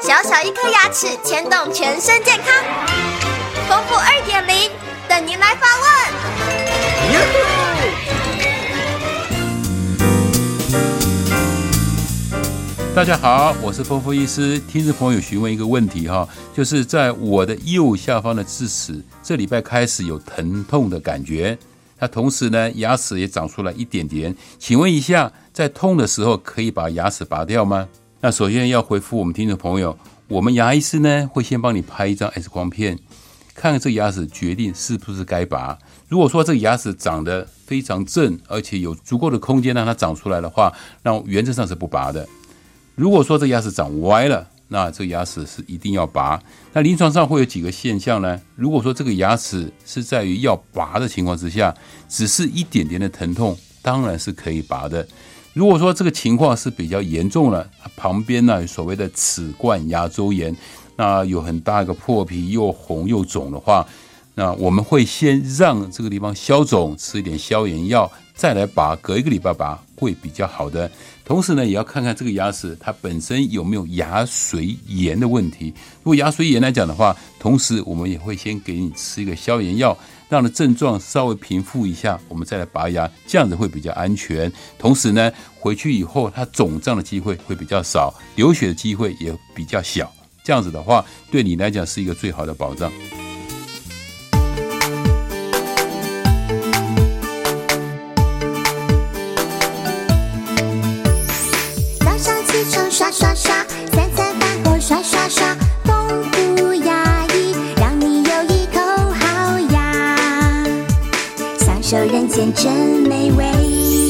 小小一颗牙齿牵动全身健康，丰富二点零等您来发问。大家好，我是丰富医师。听众朋友询问一个问题哈，就是在我的右下方的智齿，这礼拜开始有疼痛的感觉，那同时呢，牙齿也长出来一点点。请问一下，在痛的时候可以把牙齿拔掉吗？那首先要回复我们听众朋友，我们牙医师呢会先帮你拍一张 X 光片，看看这个牙齿决定是不是该拔。如果说这个牙齿长得非常正，而且有足够的空间让它长出来的话，那原则上是不拔的。如果说这牙齿长歪了，那这牙齿是一定要拔。那临床上会有几个现象呢？如果说这个牙齿是在于要拔的情况之下，只是一点点的疼痛，当然是可以拔的。如果说这个情况是比较严重了，旁边呢所谓的齿冠牙周炎，那有很大一个破皮，又红又肿的话，那我们会先让这个地方消肿，吃一点消炎药，再来拔，隔一个礼拜拔会比较好的。同时呢，也要看看这个牙齿它本身有没有牙髓炎的问题。如果牙髓炎来讲的话，同时我们也会先给你吃一个消炎药。让的症状稍微平复一下，我们再来拔牙，这样子会比较安全。同时呢，回去以后它肿胀的机会会比较少，流血的机会也比较小。这样子的话，对你来讲是一个最好的保障。早上起床刷刷刷，受人间真美味。